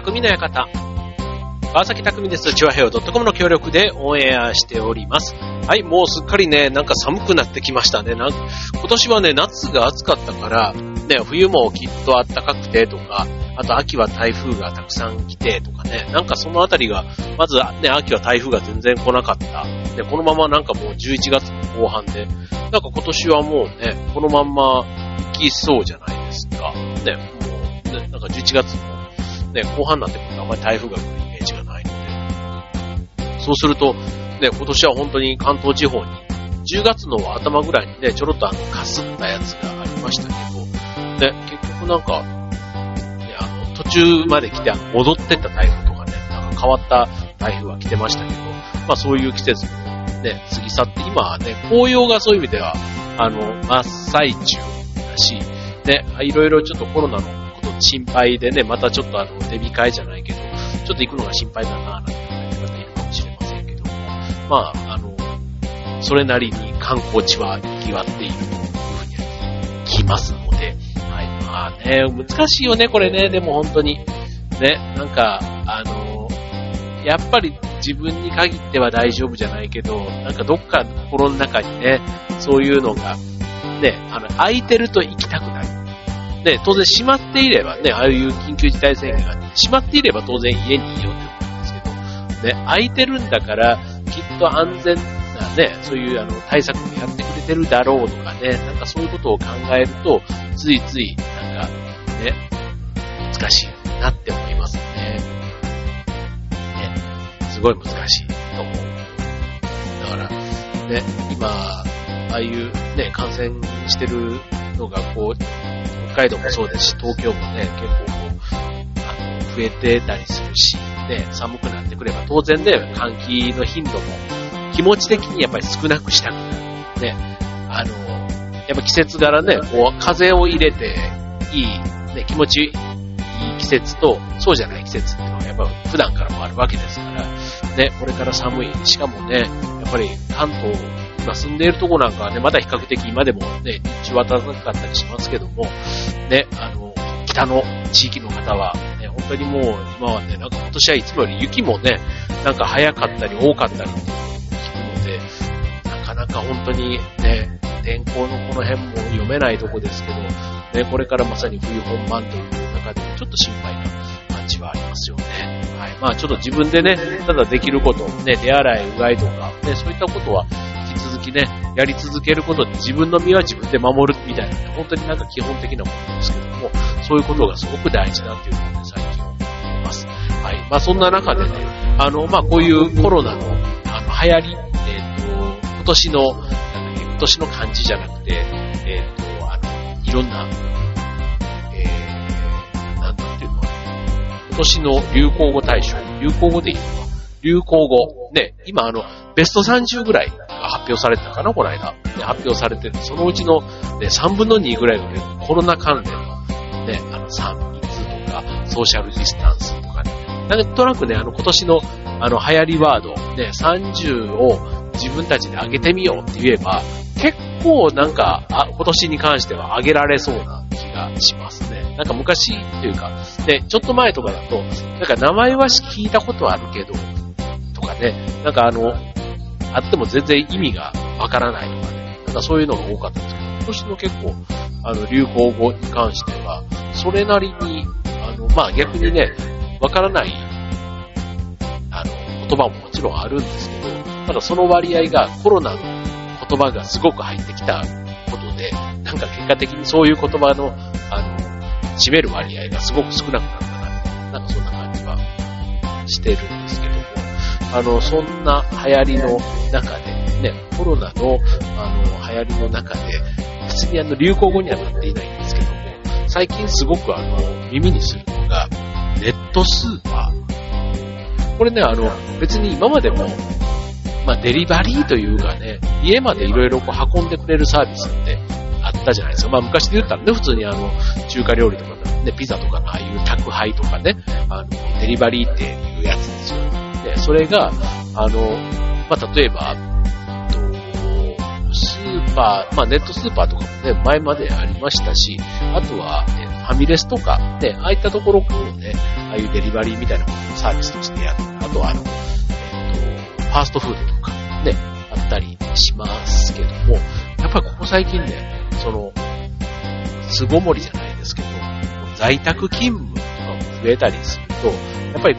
匠の館。川崎匠です。チュアヘオ .com の協力でオンエアしております。はい、もうすっかりね、なんか寒くなってきましたね。なん今年はね、夏が暑かったから、ね、冬もきっと暖かくてとか、あと秋は台風がたくさん来てとかね、なんかそのあたりが、まずね、秋は台風が全然来なかった。で、このままなんかもう11月の後半で、なんか今年はもうね、このまんま行きそうじゃないですか。ね、もう、ね、なんか11月のね、後半になってくるとあんまり台風が来るイメージがないので、そうすると、ね、今年は本当に関東地方に、10月の頭ぐらいにね、ちょろっとあの、かすったやつがありましたけど、ね、結局なんか、ね、あの、途中まで来て、戻ってった台風とかね、なんか変わった台風は来てましたけど、まあそういう季節もね、過ぎ去って、今はね、紅葉がそういう意味では、あの、真っ最中だし、ね、いろいろちょっとコロナの心配でね、またちょっとあの、手控えじゃないけど、ちょっと行くのが心配だなぁ、なんて言われているかもしれませんけども、まあ、あの、それなりに観光地は賑わっているというふうに聞きますので、はい。まあね、難しいよね、これね、でも本当に。ね、なんか、あの、やっぱり自分に限っては大丈夫じゃないけど、なんかどっか心の中にね、そういうのが、ね、あの、空いてると行きたくなる。ね、当然閉まっていればね、ああいう緊急事態宣言が、閉まっていれば当然家にいようって思うんですけど、ね、空いてるんだから、きっと安全なね、そういうあの対策もやってくれてるだろうとかね、なんかそういうことを考えると、ついつい、なんか、ね、難しいなって思いますね。ね、すごい難しいと思う。だから、ね、今、ああいうね、感染してるのがこう、海道もそうですし、東京もね、結構こう、あの、増えてたりするし、ね、寒くなってくれば当然ね、換気の頻度も気持ち的にやっぱり少なくしたくなる。ね、あの、やっぱ季節柄ね、こう、風を入れていい、ね、気持ちいい季節と、そうじゃない季節っていうのはやっぱ普段からもあるわけですから、ね、これから寒い。しかもね、やっぱり関東今住んでいるとこなんかはね、まだ比較的今でもね、日中は暖かかったりしますけども、ね、あの、北の地域の方は、ね、本当にもう今はね、なんか今年はいつもより雪もね、なんか早かったり多かったりっていうのを聞くので、なかなか本当にね、天候のこの辺も読めないとこですけど、ね、これからまさに冬本番という中でもちょっと心配な感じはありますよね。はい。まあちょっと自分でね、ただできること、ね、手洗い、うがいとか、ね、そういったことは続きね、やり続けることで自分の身は自分で守るみたいな、本当になんか基本的なものですけども、そういうことがすごく大事だっていうのをね、最近思います。はい。まあそんな中でね、あの、まあこういうコロナの、あの、流行り、えっ、ー、と、今年の、なんだっけ、今年の漢字じゃなくて、えっ、ー、と、あの、いろんな、えー、なんだっていうの今年の流行語大賞、流行語でいいのか流行語。ね、今あの、ベスト30ぐらい発表されてたかな、この間。ね、発表されてる。そのうちの、ね、3分の2ぐらいがね、コロナ関連の、ね、あの、3密とか、ソーシャルディスタンスとかね。なんとなくね、あの、今年の、あの、流行りワード、ね、30を自分たちで上げてみようって言えば、結構なんか、あ今年に関しては上げられそうな気がしますね。なんか昔というか、ね、ちょっと前とかだと、なんか名前は聞いたことあるけど、とかね、なんかあの、あっても全然意味がわからないとかね、なんかそういうのが多かったんですけど、今年の結構、あの、流行語に関しては、それなりに、あの、まあ逆にね、わからない、あの、言葉ももちろんあるんですけど、ただその割合がコロナの言葉がすごく入ってきたことで、なんか結果的にそういう言葉の、あの、占める割合がすごく少なくなったな、なんかそんな感じはしてるんですけども、あの、そんな流行りの中で、ね、コロナの、あの、流行りの中で、別にあの、流行語にはなっていないんですけども、最近すごくあの、耳にするのが、ネットスーパー。これね、あの、別に今までも、まあ、デリバリーというかね、家までいろいろこう運んでくれるサービスってあったじゃないですか。まあ、昔で言ったらね、普通にあの、中華料理とかね、ピザとかのああいう宅配とかね、あの、デリバリーっていうやつですよ。で、それが、あの、まあ、例えば、スーパー、まあ、ネットスーパーとかもね、前までありましたし、あとは、えファミレスとか、ね、ああいったところをね、ああいうデリバリーみたいなことをサービスとしてやる。あとはあの、えっ、と、ファーストフードとか、ね、あったりしますけども、やっぱりここ最近ね、その、巣ごもりじゃないですけど、在宅勤務とかも増えたりすると、やっぱり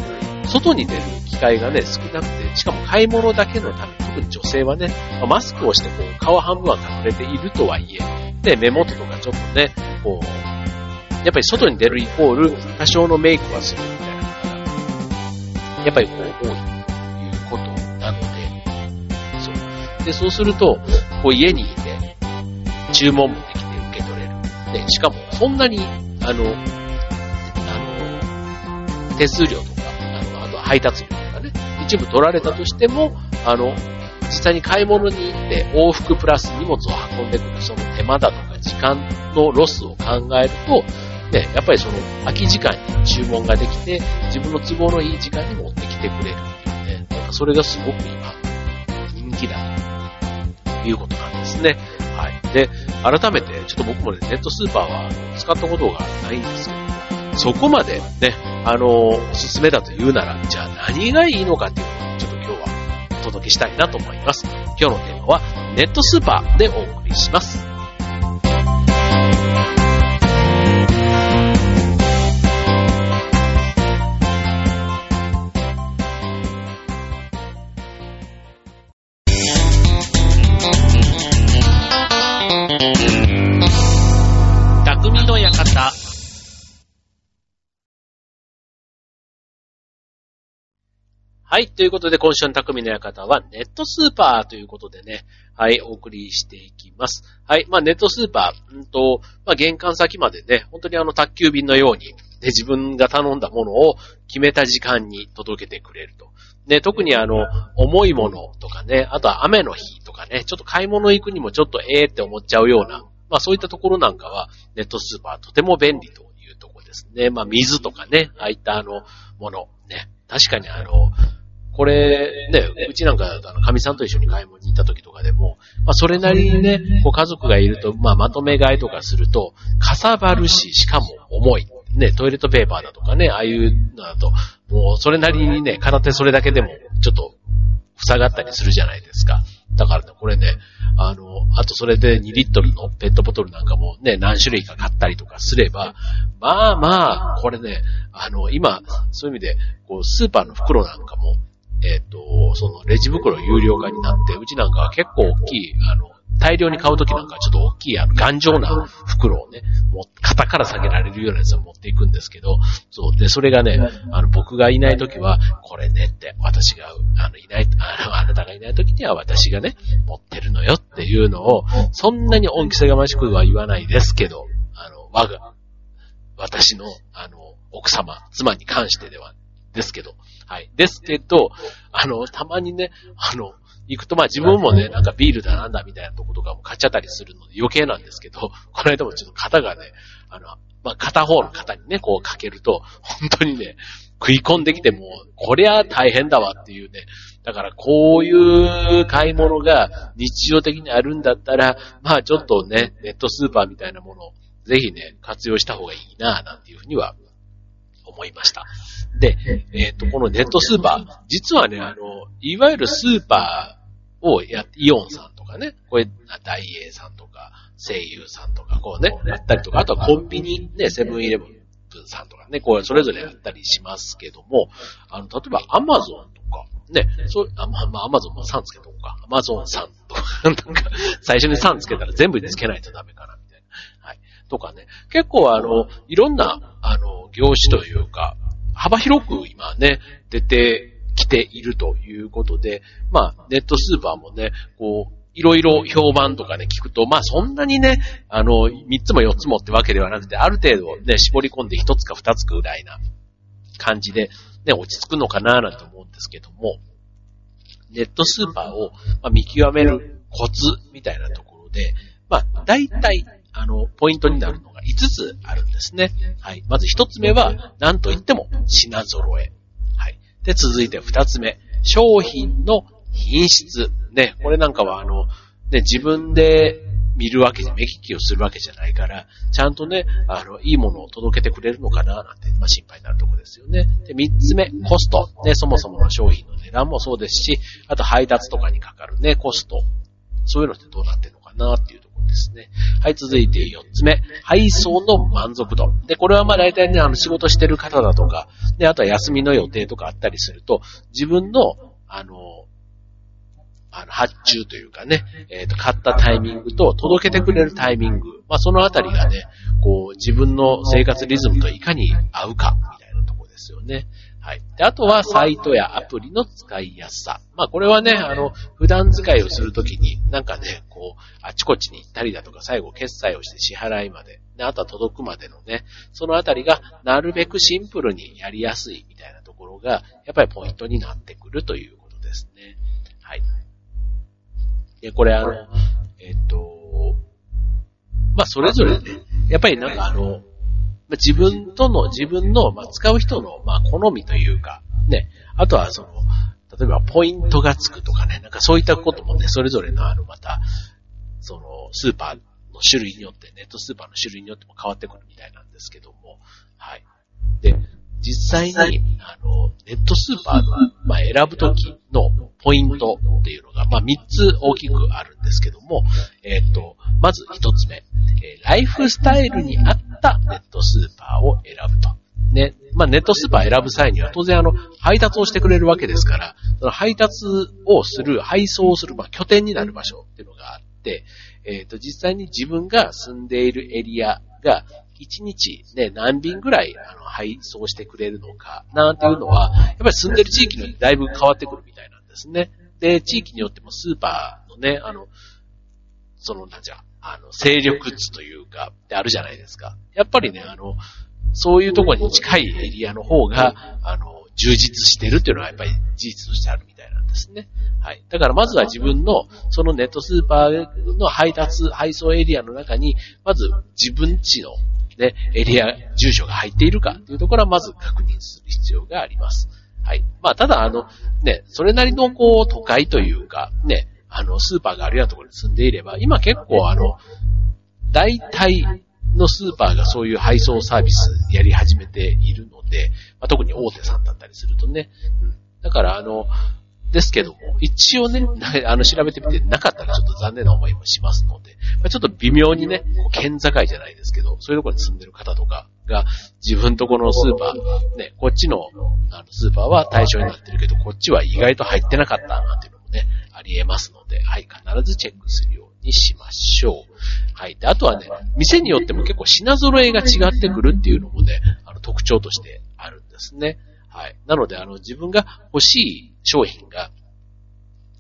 外に出る機会がね、少なくて、しかも買い物だけのため、特に女性はね、マスクをしてこう、顔半分は隠れているとはいえ、で、目元とかちょっとね、こう、やっぱり外に出るイコール、多少のメイクはするみたいな方が、やっぱりこう、多いということなので、そう。で、そうすると、こう家にいて、注文もできて受け取れる。で、しかも、そんなに、あの、あの、手数料、配達料とかね、一部取られたとしても、あの、実際に買い物に行って往復プラス荷物を運んでくるその手間だとか時間のロスを考えると、ね、やっぱりその空き時間に注文ができて、自分の都合のいい時間に持ってきてくれるっていうね、なんかそれがすごく今、人気だということなんですね。はい。で、改めて、ちょっと僕もね、ネットスーパーは使ったことがないんですけど、そこまでね、あの、おすすめだと言うなら、じゃあ何がいいのかっていうのをちょっと今日はお届けしたいなと思います。今日のテーマは、ネットスーパーでお送りします。はい。ということで、今週の匠の館は、ネットスーパーということでね、はい、お送りしていきます。はい。まあ、ネットスーパー、うんと、まあ、玄関先までね、本当にあの、宅急便のように、ね、自分が頼んだものを決めた時間に届けてくれると。ね、特にあの、重いものとかね、あとは雨の日とかね、ちょっと買い物行くにもちょっとええって思っちゃうような、まあそういったところなんかは、ネットスーパーとても便利というところですね。まあ水とかね、ああいったあの、もの、ね、確かにあの、これ、ね、うちなんか、あの、神さんと一緒に買い物に行った時とかでも、まあ、それなりにね、こう、家族がいると、まあ、まとめ買いとかすると、かさばるし、しかも重い。ね、トイレットペーパーだとかね、ああいうのだと、もう、それなりにね、片手それだけでも、ちょっと、塞がったりするじゃないですか。だからね、これね、あの、あとそれで2リットルのペットボトルなんかもね、何種類か買ったりとかすれば、まあまあ、これね、あの、今、そういう意味で、こう、スーパーの袋なんかも、えっ、ー、と、そのレジ袋有料化になって、うちなんかは結構大きい、あの、大量に買うときなんかちょっと大きい、あの、頑丈な袋をね、もう肩から下げられるようなやつを持っていくんですけど、そう。で、それがね、あの、僕がいないときは、これねって、私が、あの、いない、あの、あなたがいないときには私がね、持ってるのよっていうのを、そんなに恩着せがましくは言わないですけど、あの、我が、私の、あの、奥様、妻に関してではですけど。はい。ですけど、あの、たまにね、あの、行くと、まあ自分もね、なんかビールだなんだみたいなとことかも買っちゃったりするので余計なんですけど、この間もちょっと肩がね、あの、まあ片方の肩にね、こうかけると、本当にね、食い込んできても、こりゃ大変だわっていうね。だからこういう買い物が日常的にあるんだったら、まあちょっとね、ネットスーパーみたいなものをぜひね、活用した方がいいなぁなんていうふうには思いました。で、えっ、ー、と、このネットスーパー、実はね、あの、いわゆるスーパーをや、イオンさんとかね、これ、ダイエーさんとか、声優さんとか、こうね、やったりとか、あとはコンビニ、ね、セブンイレブンさんとかね、こう、それぞれやったりしますけども、あの、例えばアマゾンとか、ね、そう、あまあ、アマゾンも3つけとこうか。アマゾンさんとか、なんか、最初に3つけたら全部につけないとダメかな、みたいな。はい。とかね、結構あの、いろんな、あの、業種というか、幅広く今ね、出てきているということで、まあ、ネットスーパーもね、こう、いろいろ評判とかね、聞くと、まあそんなにね、あの、三つも四つもってわけではなくて、ある程度ね、絞り込んで一つか二つぐらいな感じで、ね、落ち着くのかななんて思うんですけども、ネットスーパーを、見極めるコツみたいなところで、まあ、大体、あの、ポイントになるのが5つあるんですね。はい。まず1つ目は、何と言っても品揃え。はい。で、続いて2つ目、商品の品質。ね、これなんかはあの、ね、自分で見るわけじゃ、目利きをするわけじゃないから、ちゃんとね、あの、いいものを届けてくれるのかな、なんて、まあ、心配になるとこですよね。で、三つ目、コスト。ね、そもそもの商品の値段もそうですし、あと配達とかにかかるね、コスト。そういうのってどうなってるのかな、っていうとですね。はい、続いて四つ目、配送の満足度。で、これはまあ大体ね、あの、仕事してる方だとか、で、あとは休みの予定とかあったりすると、自分の、あの、あの、発注というかね、えっ、ー、と、買ったタイミングと届けてくれるタイミング、まあ、そのあたりがね、こう、自分の生活リズムといかに合うか、みたいなとこですよね。はい。で、あとは、サイトやアプリの使いやすさ。まあ、これはね、あの、普段使いをするときに、なんかね、こう、あちこちに行ったりだとか、最後決済をして支払いまで、で、あとは届くまでのね、そのあたりが、なるべくシンプルにやりやすいみたいなところが、やっぱりポイントになってくるということですね。はい。で、これあの、えっと、まあ、それぞれね、やっぱりなんかあの、自分との、自分の、まあ、使う人の、まあ、好みというか、ね、あとはその、例えばポイントがつくとかね、なんかそういったこともね、それぞれのあの、また、その、スーパーの種類によって、ネットスーパーの種類によっても変わってくるみたいなんですけども、はい。で、実際に、あの、ネットスーパーの、まあ、選ぶときのポイントっていうのが、まあ、3つ大きくあるんですけども、えっ、と、まず1つ目、えー、ライフスタイルに合ったネットスーパーを選ぶと。ね。まあ、ネットスーパー選ぶ際には当然あの、配達をしてくれるわけですから、その配達をする、配送をする、まあ、拠点になる場所っていうのがあって、えっ、ー、と、実際に自分が住んでいるエリアが、1日ね、何便ぐらい、あの、配送してくれるのか、なんていうのは、やっぱり住んでる地域によってだいぶ変わってくるみたいなんですね。で、地域によってもスーパーのね、あの、その、なんじゃ、あの、勢力図というか、ってあるじゃないですか。やっぱりね、あの、そういうところに近いエリアの方が、あの、充実してるっていうのはやっぱり事実としてあるみたいなんですね。はい。だからまずは自分の、そのネットスーパーの配達、配送エリアの中に、まず自分家のね、エリア、住所が入っているかというところはまず確認する必要があります。はい。まあ、ただあの、ね、それなりのこう、都会というか、ね、あの、スーパーがあるようなところに住んでいれば、今結構あの、大体のスーパーがそういう配送サービスやり始めているので、まあ、特に大手さんだったりするとね。うん、だからあの、ですけども、一応ね、あの、調べてみてなかったらちょっと残念な思いもしますので、まあ、ちょっと微妙にね、県境じゃないですけど、そういうところに住んでる方とかが、自分とこのスーパー、ね、こっちのあのスーパーは対象になってるけど、こっちは意外と入ってなかったなんていうのもね、あり得ますので、はい、必ずチェックするようにしましょう。はい。で、あとはね、店によっても結構品揃えが違ってくるっていうのもね、あの特徴としてあるんですね。はい。なので、あの、自分が欲しい商品が、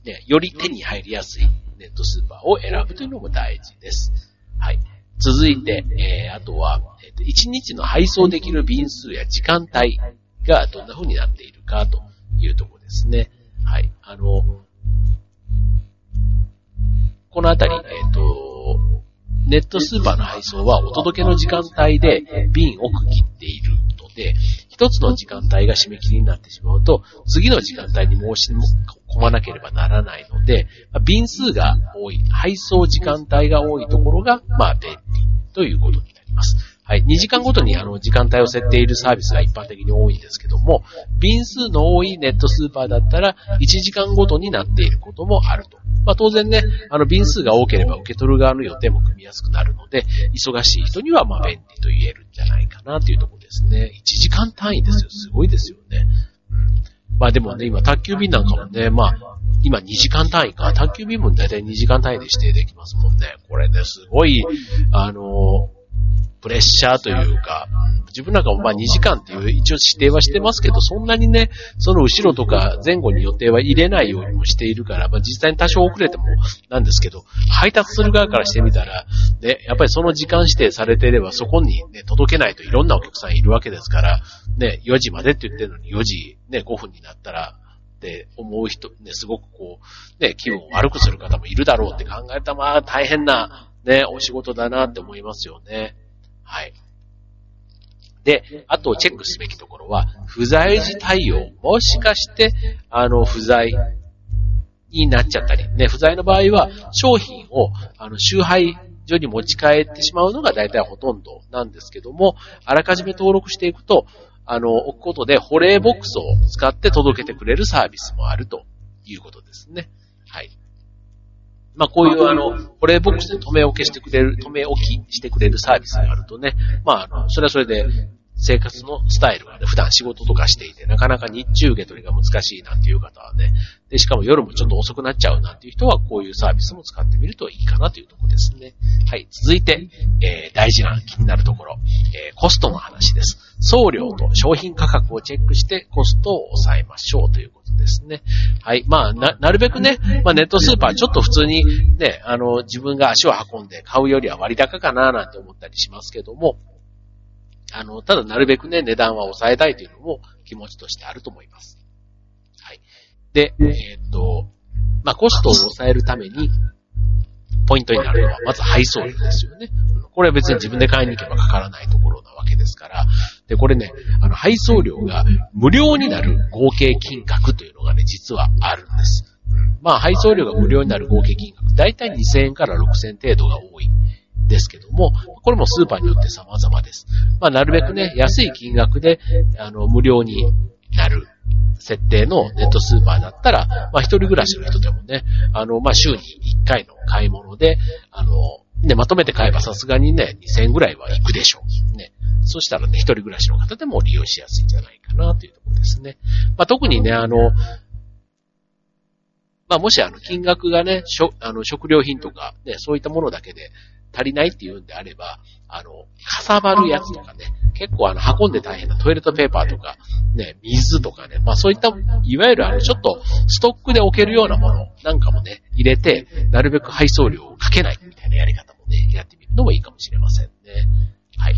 ね、より手に入りやすいネットスーパーを選ぶというのも大事です。はい。続いて、えー、あとは、えーと、1日の配送できる便数や時間帯がどんな風になっているかというところですね。はい。あの、このあたり、えっ、ー、と、ネットスーパーの配送はお届けの時間帯で瓶を区切っているので、一つの時間帯が締め切りになってしまうと、次の時間帯に申し込まなければならないので、便数が多い、配送時間帯が多いところが、まあ、便利ということになります。はい。2時間ごとにあの時間帯を設定いるサービスが一般的に多いんですけども、便数の多いネットスーパーだったら1時間ごとになっていることもあると。まあ当然ね、あの便数が多ければ受け取る側の予定も組みやすくなるので、忙しい人にはまあ便利と言えるんじゃないかなというところですね。1時間単位ですよ。すごいですよね。うん、まあでもね、今宅急便なんかもね、まあ、今2時間単位か。宅急便もだいたい2時間単位で指定できますもんね。これね、すごい、あのプレッシャーというか、自分なんかもまあ2時間っていう一応指定はしてますけど、そんなにね、その後ろとか前後に予定は入れないようにもしているから、まあ実際に多少遅れてもなんですけど、配達する側からしてみたら、ね、やっぱりその時間指定されていればそこにね、届けないといろんなお客さんいるわけですから、ね、4時までって言ってるのに4時ね、5分になったら、って思う人、ね、すごくこう、ね、気分を悪くする方もいるだろうって考えたら、まあ大変な、ね、お仕事だなって思いますよね。はい。で、あとチェックすべきところは、不在時対応。もしかして、あの、不在になっちゃったり、ね、不在の場合は、商品を、あの、集配所に持ち帰ってしまうのが大体ほとんどなんですけども、あらかじめ登録していくと、あの、置くことで保冷ボックスを使って届けてくれるサービスもあるということですね。はい。まあこういうあの、保冷ボックスで止め置きしてくれる、止め置きしてくれるサービスがあるとね、まああの、それはそれで生活のスタイルがね、普段仕事とかしていて、なかなか日中受け取りが難しいなんていう方はね、で、しかも夜もちょっと遅くなっちゃうなんていう人は、こういうサービスも使ってみるといいかなというところですね。はい。続いて、えー、大事な気になるところ、えー、コストの話です。送料と商品価格をチェックしてコストを抑えましょうということですね。はい。まあ、な、なるべくね、まあネットスーパーちょっと普通にね、あの、自分が足を運んで買うよりは割高かななんて思ったりしますけども、あの、ただなるべくね、値段は抑えたいというのも気持ちとしてあると思います。はい。で、えー、っと、まあ、コストを抑えるために、ポイントになるのは、まず配送料ですよね。これは別に自分で買いに行けばかからないところなわけですから。で、これね、あの、配送料が無料になる合計金額というのがね、実はあるんです。まあ、配送料が無料になる合計金額、だいたい2000円から6000円程度が多いですけども、これもスーパーによって様々です。まあ、なるべくね、安い金額で、あの、無料になる設定のネットスーパーだったら、まあ、一人暮らしの人でもね、あの、まあ、週に1回の買い物で、あの、ね、まとめて買えばさすがにね、2000円ぐらいは行くでしょう。ね。そしたらね、一人暮らしの方でも利用しやすいんじゃないかなというところですね。まあ、特にね、あの、まあ、もしあの、金額がね、しょ、あの、食料品とか、ね、そういったものだけで、足りないっていうんであれば、あの、かさばるやつとかね、結構あの、運んで大変なトイレットペーパーとか、ね、水とかね、まあそういった、いわゆるあの、ちょっとストックで置けるようなものなんかもね、入れて、なるべく配送料をかけないみたいなやり方もね、やってみるのもいいかもしれませんね。はい。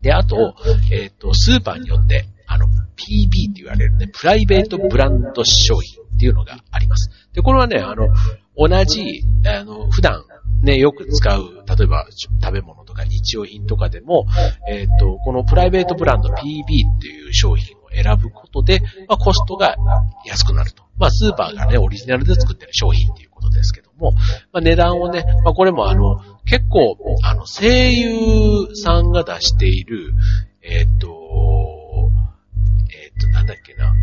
で、あと、えっ、ー、と、スーパーによって、あの、PB って言われるね、プライベートブランド商品っていうのがあります。で、これはね、あの、同じ、あの、普段ね、よく使う、例えば食べ物とか日用品とかでも、えっ、ー、と、このプライベートブランド PB っていう商品を選ぶことで、まあ、コストが安くなると。まあ、スーパーがね、オリジナルで作ってる商品っていうことですけども、まあ、値段をね、まあ、これもあの、結構、あの、声優さんが出している、えっ、ー、と、えっ、ー、と、なんだっけな、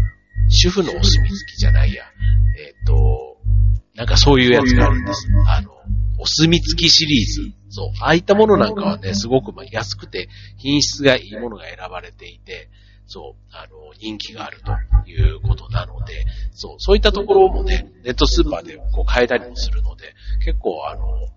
主婦のお墨付きじゃないや、えっ、と、なんかそういうやつがあるんです。あの、お墨付きシリーズ。そう。ああいったものなんかはね、すごくまあ安くて品質がいいものが選ばれていて、そう、あの、人気があるということなので、そう、そういったところもね、ネットスーパーでこう買えたりもするので、結構あの、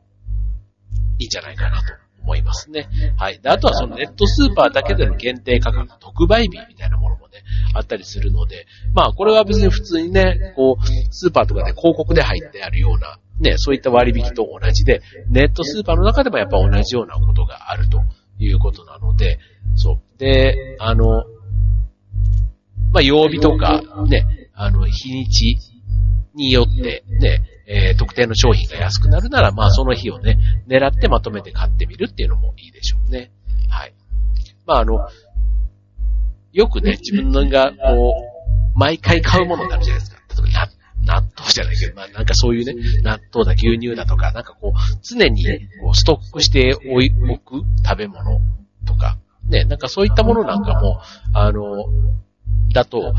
いいんじゃないかなと思いますね。はい。で、あとはそのネットスーパーだけでの限定価格、特売日みたいなものもね、あったりするので、まあこれは別に普通にね、こう、スーパーとかで広告で入ってあるようなね、そういった割引と同じで、ネットスーパーの中でもやっぱ同じようなことがあるということなので、そう。で、あの、まあ、曜日とか、ね、あの、日にちによって、ね、えー、特定の商品が安くなるなら、まあ、その日をね、狙ってまとめて買ってみるっていうのもいいでしょうね。はい。まあ、あの、よくね、自分が、こう、毎回買うものになるじゃないですか。例えば、納豆じゃないけど、まあなんかそういうね、納豆だ、牛乳だとか、なんかこう、常にこうストックしておいく食べ物とか、ね、なんかそういったものなんかも、あの、だと、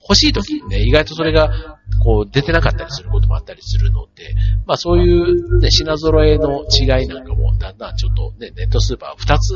欲しい時にね、意外とそれが、こう、出てなかったりすることもあったりするので、まあそういうね、品揃えの違いなんかも、だんだんちょっとね、ネットスーパー2つ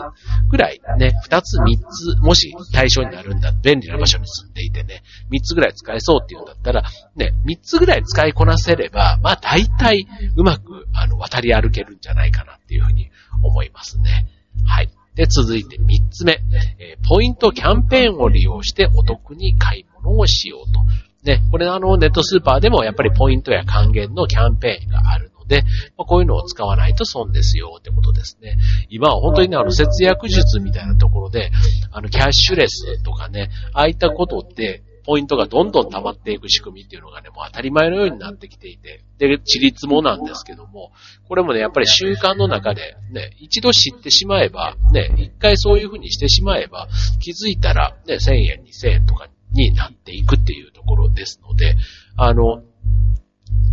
ぐらいね、2つ3つ、もし対象になるんだ、便利な場所に住んでいてね、3つぐらい使えそうっていうんだったら、ね、3つぐらい使いこなせれば、まあ大体うまく、あの、渡り歩けるんじゃないかなっていうふうに思いますね。はい。で、続いて3つ目、えー、ポイントキャンペーンを利用してお得に買い物をしようと。ね、これあの、ネットスーパーでもやっぱりポイントや還元のキャンペーンがあるので、まあ、こういうのを使わないと損ですよってことですね。今は本当にね、あの、節約術みたいなところで、あの、キャッシュレスとかね、ああいったことって、ポイントがどんどん溜まっていく仕組みっていうのがね、もう当たり前のようになってきていて、で、地立もなんですけども、これもね、やっぱり習慣の中で、ね、一度知ってしまえば、ね、一回そういうふうにしてしまえば、気づいたら、ね、1000円、2000円とかになっていくっていうところですので、あの、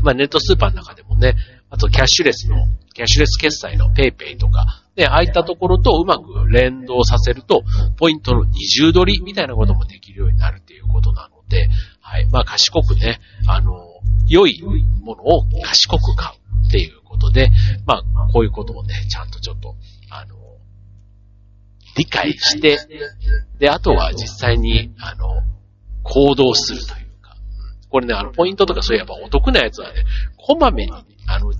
まあ、ネットスーパーの中でもね、あとキャッシュレスの、キャッシュレス決済の PayPay とか、で、ああいったところとうまく連動させると、ポイントの二重取りみたいなこともできるようになるっていうことなので、はい。まあ、賢くね、あの、良いものを賢く買うっていうことで、まあ、こういうことをね、ちゃんとちょっと、あの、理解して、で、あとは実際に、あの、行動するというか、これね、あの、ポイントとかそういえばお得なやつはね、こまめに、あの、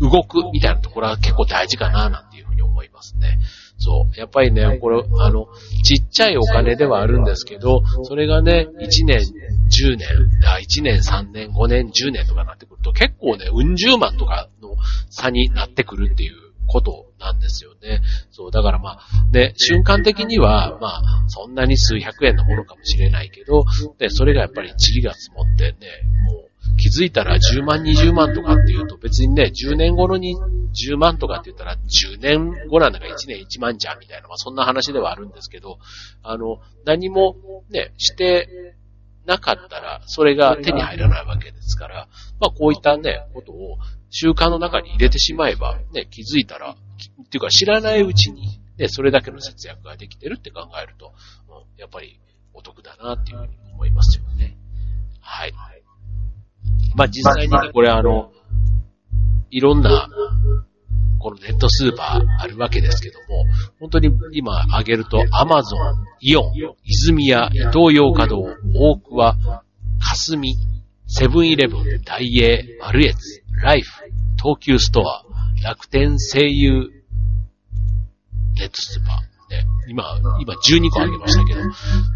動くみたいなところは結構大事かな、なんていうふうに思いますね。そう。やっぱりね、これ、あの、ちっちゃいお金ではあるんですけど、それがね、1年、10年、1年、3年、5年、10年とかなってくると、結構ね、うん十万とかの差になってくるっていうことなんですよね。そう、だからまあ、ね、瞬間的には、まあ、そんなに数百円のものかもしれないけど、で、それがやっぱり塵が積もってね、もう、気づいたら10万、20万とかっていうと別にね、10年後のに10万とかって言ったら10年後なんだか1年1万じゃんみたいな、まあそんな話ではあるんですけど、あの、何もね、してなかったら、それが手に入らないわけですから、まあこういったね、ことを習慣の中に入れてしまえば、ね、気づいたら、っていうか知らないうちに、ね、それだけの節約ができてるって考えると、うん、やっぱりお得だなっていうふうに思いますよね。はい。まあ実際にね、これあの、いろんな、このネットスーパーあるわけですけども、本当に今挙げると、アマゾン、イオン、泉屋、伊東洋華堂、大桑、霞、セブンイレブン、ダイエー、マルエツ、ライフ、東急ストア、楽天、声優、ネットスーパー。ね、今、今12個あげましたけど、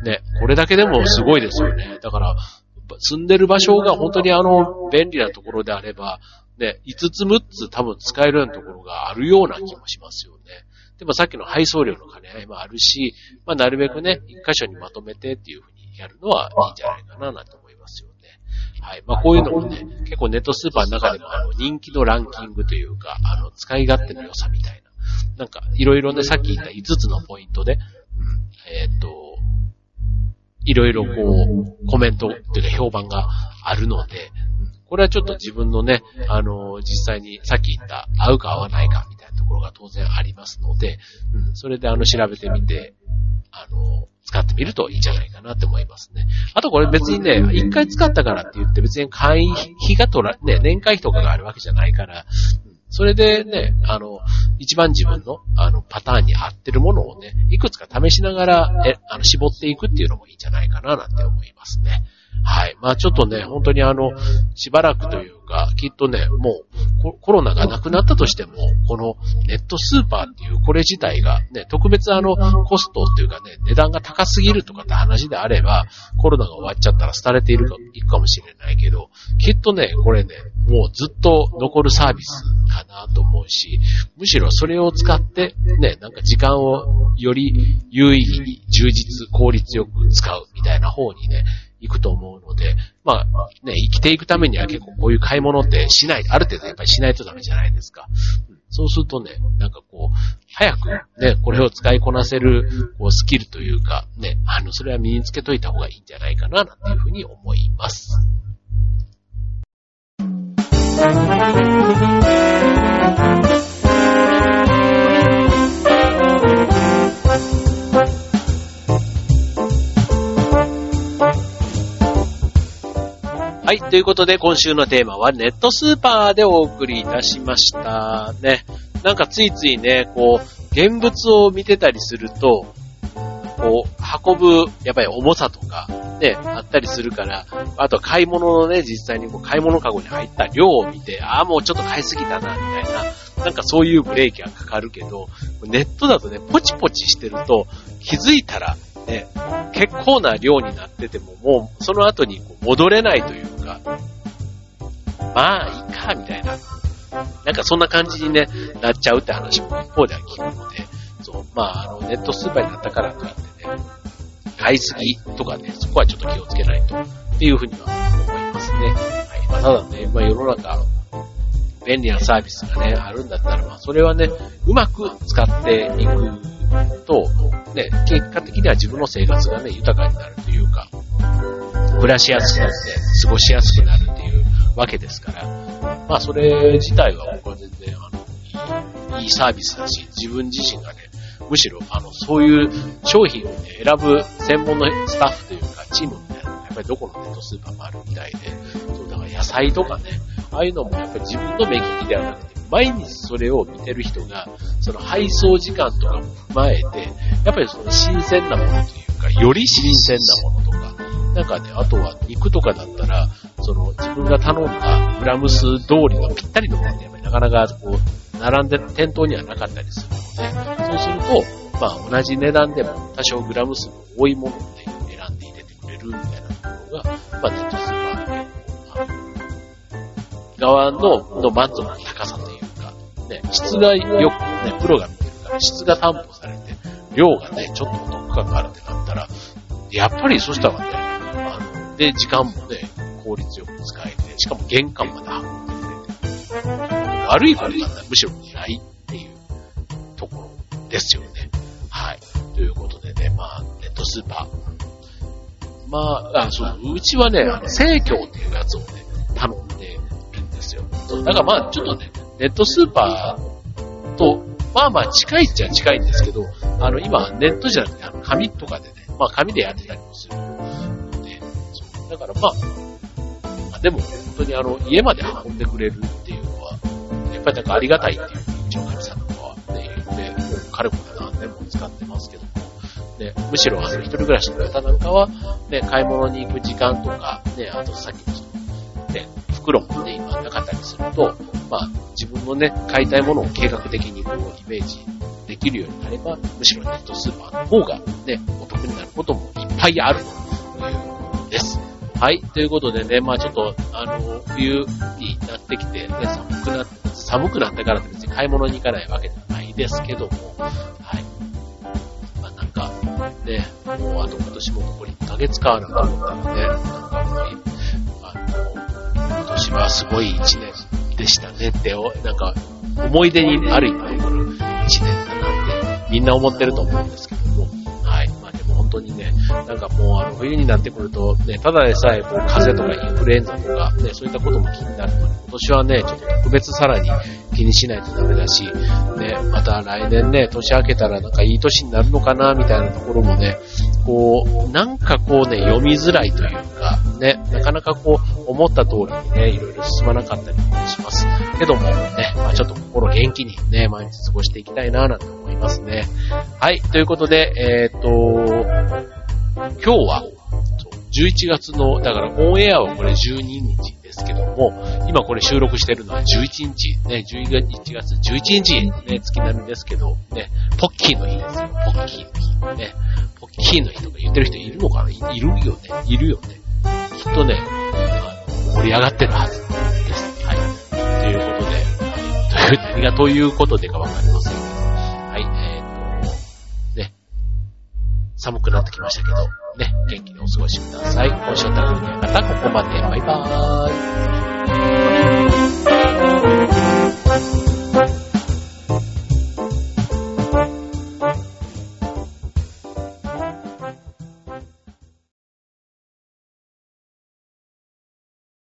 ね、これだけでもすごいですよね。だから、住んでる場所が本当にあの、便利なところであれば、ね、5つ6つ多分使えるようなところがあるような気もしますよね。でもさっきの配送料の兼ね合いもあるし、まあなるべくね、一箇所にまとめてっていうふうにやるのはいいんじゃないかななんて思いますよね。はい。まあこういうのもね、結構ネットスーパーの中でもあの人気のランキングというか、あの使い勝手の良さみたいな。なんかいろいろね、さっき言った5つのポイントで、うん、えっ、ー、と、いろいろこう、コメントというか評判があるので、これはちょっと自分のね、あの、実際にさっき言った合うか合わないかみたいなところが当然ありますので、うん、それであの調べてみて、あの、使ってみるといいんじゃないかなって思いますね。あとこれ別にね、一回使ったからって言って別に会員費が取ら、ね、年会費とかがあるわけじゃないから、それでね、あの、一番自分の、あの、パターンに合ってるものをね、いくつか試しながら、え、あの、絞っていくっていうのもいいんじゃないかな、なんて思いますね。はい。まあちょっとね、本当にあの、しばらくというか、きっとね、もうコロナがなくなったとしても、このネットスーパーっていうこれ自体がね、特別あの、コストっていうかね、値段が高すぎるとかって話であれば、コロナが終わっちゃったら廃れているか、いくかもしれないけど、きっとね、これね、もうずっと残るサービスかなと思うし、むしろそれを使って、ね、なんか時間をより有意義に充実、効率よく使うみたいな方にね、行くと思うので、まあ、ね、生きていくためには結構こういう買い物ってしない、ある程度やっぱりしないとダメじゃないですか。そうするとね、なんかこう、早くね、これを使いこなせる、こう、スキルというか、ね、あの、それは身につけといた方がいいんじゃないかな、なんていうふうに思います。はい。ということで、今週のテーマはネットスーパーでお送りいたしました。ね。なんかついついね、こう、現物を見てたりすると、こう、運ぶ、やっぱり重さとか、ね、あったりするから、あと買い物のね、実際にこう買い物カゴに入った量を見て、ああ、もうちょっと買いすぎたな、みたいな、なんかそういうブレーキがかかるけど、ネットだとね、ポチポチしてると、気づいたら、ね、結構な量になってても、もうその後にこう戻れないというか、まあ、いいか、みたいな。なんかそんな感じにね、なっちゃうって話も一方では聞くので、そう、まあ、あの、ネットスーパーになったからといってね、買いすぎとかね、そこはちょっと気をつけないと、っていうふうには思いますね。はい。まあ、ただね、まあ世の中、便利なサービスがね、あるんだったら、まあ、それはね、うまく使っていくと、ね、結果的には自分の生活がね、豊かになるというか、暮らしやすくなって、過ごしやすくなるっていうわけですから、まあそれ自体は僕は全然、あのいいサービスだし、自分自身がね、むしろ、あの、そういう商品をね、選ぶ専門のスタッフというか、チームみたいなのが、やっぱりどこのネットスーパーもあるみたいで、そう、だから野菜とかね、ああいうのもやっぱり自分の目利きではなくて、毎日それを見てる人が、その配送時間とかも踏まえて、やっぱりその新鮮なものというか、より新鮮なものとか、なんかね、あとは肉とかだったら、その自分が頼んだグラム数通りのぴったりのものってやっぱりなかなかこう、並んで店頭にはなかったりするので、そうすると、まあ同じ値段でも多少グラム数の多いものをね、選んで入れてくれるみたいなところが、まあネットスーパーで、まあ、側のの満足の高さというか、ね、質がよくね、プロが見てるから質が担保されて、量がね、ちょっとお得感があるってなったら、やっぱりそしたらね、あの、で、時間もね、効率よく使えて、しかも玄関まで運んでくれて、悪いことなんだむしろ嫌いっていうところですよね。はい。ということでね、まあ、ネットスーパー。まあ、あ、そう、うちはね、あの、生協っていうやつをね、頼んでるんですよ。そう、だからまあ、ちょっとね、ネットスーパーと、まあまあ近いっちゃ近いんですけど、あの、今、ネットじゃなくて、あの、紙とかでね、まあ紙でやってたりもする、だからまあ、でも、本当にあの、家まで運んでくれるっていうのは、やっぱりなんかありがたいっていうふうに、うちの神さんとかはね、言って、もう彼も何年も使ってますけども、ね、むしろあの、一人暮らしの方なんかは、ね、買い物に行く時間とか、ね、あとさっきのその、ね、袋もね、今なかったりすると、まあ、自分のね、買いたいものを計画的にこう、イメージできるようになれば、むしろネットスーパーの方がね、お得になることもいっぱいあるという。はい。ということでね、まあちょっと、あの、冬になってきて、ね、寒くなって、寒くなったからって別に買い物に行かないわけではないですけども、はい。まあなんか、ね、もうあと今年も残り1ヶ月かなと思ったらね、なんかもう、あの、今年はすごい1年でしたねって、なんか、思い出にある意味残る1年だなって、みんな思ってると思うんですけどなんかもうあの冬になってくると、ね、ただでさえこう風邪とかインフルエンザとか、ね、そういったことも気になるので、今年はね、ちょっと特別さらに気にしないとダメだし、ね、また来年ね、年明けたらなんかいい年になるのかな、みたいなところもね、こう、なんかこうね、読みづらいというか、ね、なかなかこう、思った通りにね、いろいろ進まなかったりもします。けども、ね、まあちょっと心元気にね、毎日過ごしていきたいな、なんて思いますね。はい、ということで、えー、っと、今日は、11月の、だからオンエアはこれ12日ですけども、今これ収録してるのは11日、ね、11月11日、ね、月並みですけど、ね、ポッキーの日ですよ、ポッキーの日。ね、ポッキーの日とか言ってる人いるのかな？いるよね、いるよね。きっとね、あの盛り上がってるはずです。はい。ということで、はい、という、何がどういうことでかわかりません寒くなってきましたけど、ね、元気にお過ごしください。今週の匠の方、ここまで。バイバーイ。